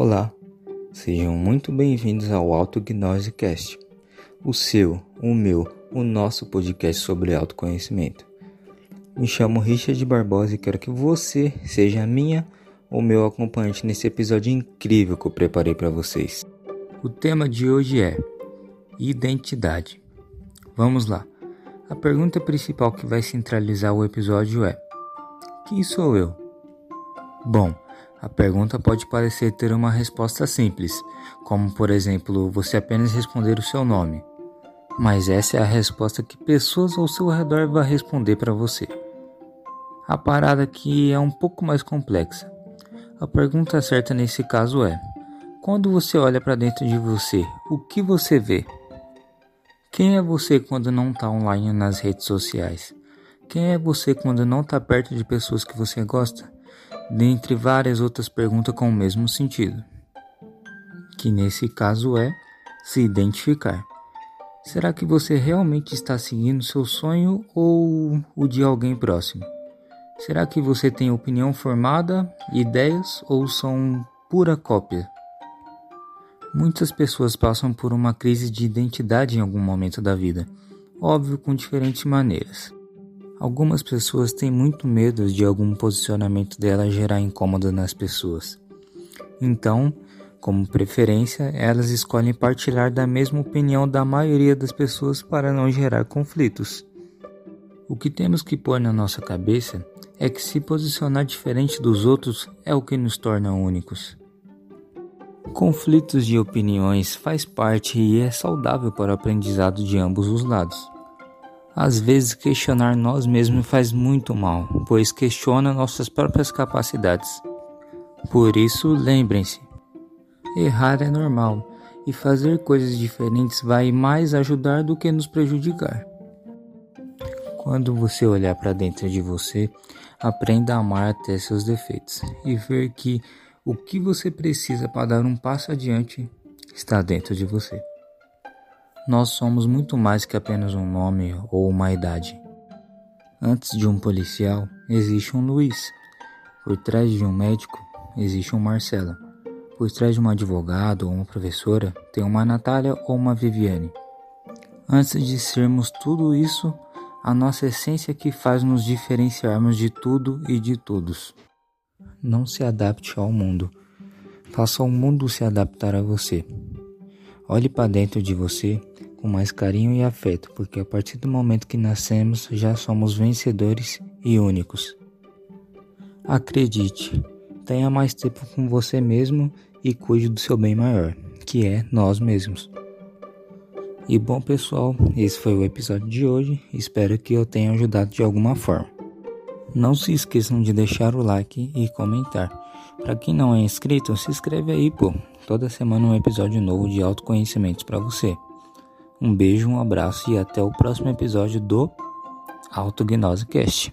Olá, sejam muito bem-vindos ao Autognose Cast, o seu, o meu, o nosso podcast sobre autoconhecimento. Me chamo Richard Barbosa e quero que você seja a minha ou meu acompanhante nesse episódio incrível que eu preparei para vocês. O tema de hoje é identidade. Vamos lá. A pergunta principal que vai centralizar o episódio é: Quem sou eu? Bom, a pergunta pode parecer ter uma resposta simples, como por exemplo, você apenas responder o seu nome. Mas essa é a resposta que pessoas ao seu redor vão responder para você. A parada aqui é um pouco mais complexa. A pergunta certa nesse caso é: quando você olha para dentro de você, o que você vê? Quem é você quando não está online nas redes sociais? Quem é você quando não está perto de pessoas que você gosta? Dentre várias outras perguntas com o mesmo sentido, que nesse caso é se identificar. Será que você realmente está seguindo seu sonho ou o de alguém próximo? Será que você tem opinião formada, ideias ou são pura cópia? Muitas pessoas passam por uma crise de identidade em algum momento da vida, óbvio com diferentes maneiras. Algumas pessoas têm muito medo de algum posicionamento dela gerar incômodo nas pessoas. Então, como preferência, elas escolhem partilhar da mesma opinião da maioria das pessoas para não gerar conflitos. O que temos que pôr na nossa cabeça é que se posicionar diferente dos outros é o que nos torna únicos. Conflitos de opiniões faz parte e é saudável para o aprendizado de ambos os lados. Às vezes, questionar nós mesmos faz muito mal, pois questiona nossas próprias capacidades. Por isso, lembrem-se: errar é normal e fazer coisas diferentes vai mais ajudar do que nos prejudicar. Quando você olhar para dentro de você, aprenda a amar até seus defeitos e ver que o que você precisa para dar um passo adiante está dentro de você. Nós somos muito mais que apenas um nome ou uma idade. Antes de um policial, existe um Luiz. Por trás de um médico, existe um Marcelo. Por trás de um advogado ou uma professora, tem uma Natália ou uma Viviane. Antes de sermos tudo isso, a nossa essência que faz nos diferenciarmos de tudo e de todos. Não se adapte ao mundo. Faça o mundo se adaptar a você. Olhe para dentro de você com mais carinho e afeto, porque a partir do momento que nascemos já somos vencedores e únicos. Acredite, tenha mais tempo com você mesmo e cuide do seu bem maior, que é nós mesmos. E bom pessoal, esse foi o episódio de hoje. Espero que eu tenha ajudado de alguma forma. Não se esqueçam de deixar o like e comentar. Para quem não é inscrito, se inscreve aí, pô. Toda semana um episódio novo de autoconhecimentos para você. Um beijo, um abraço e até o próximo episódio do Autognose Cast.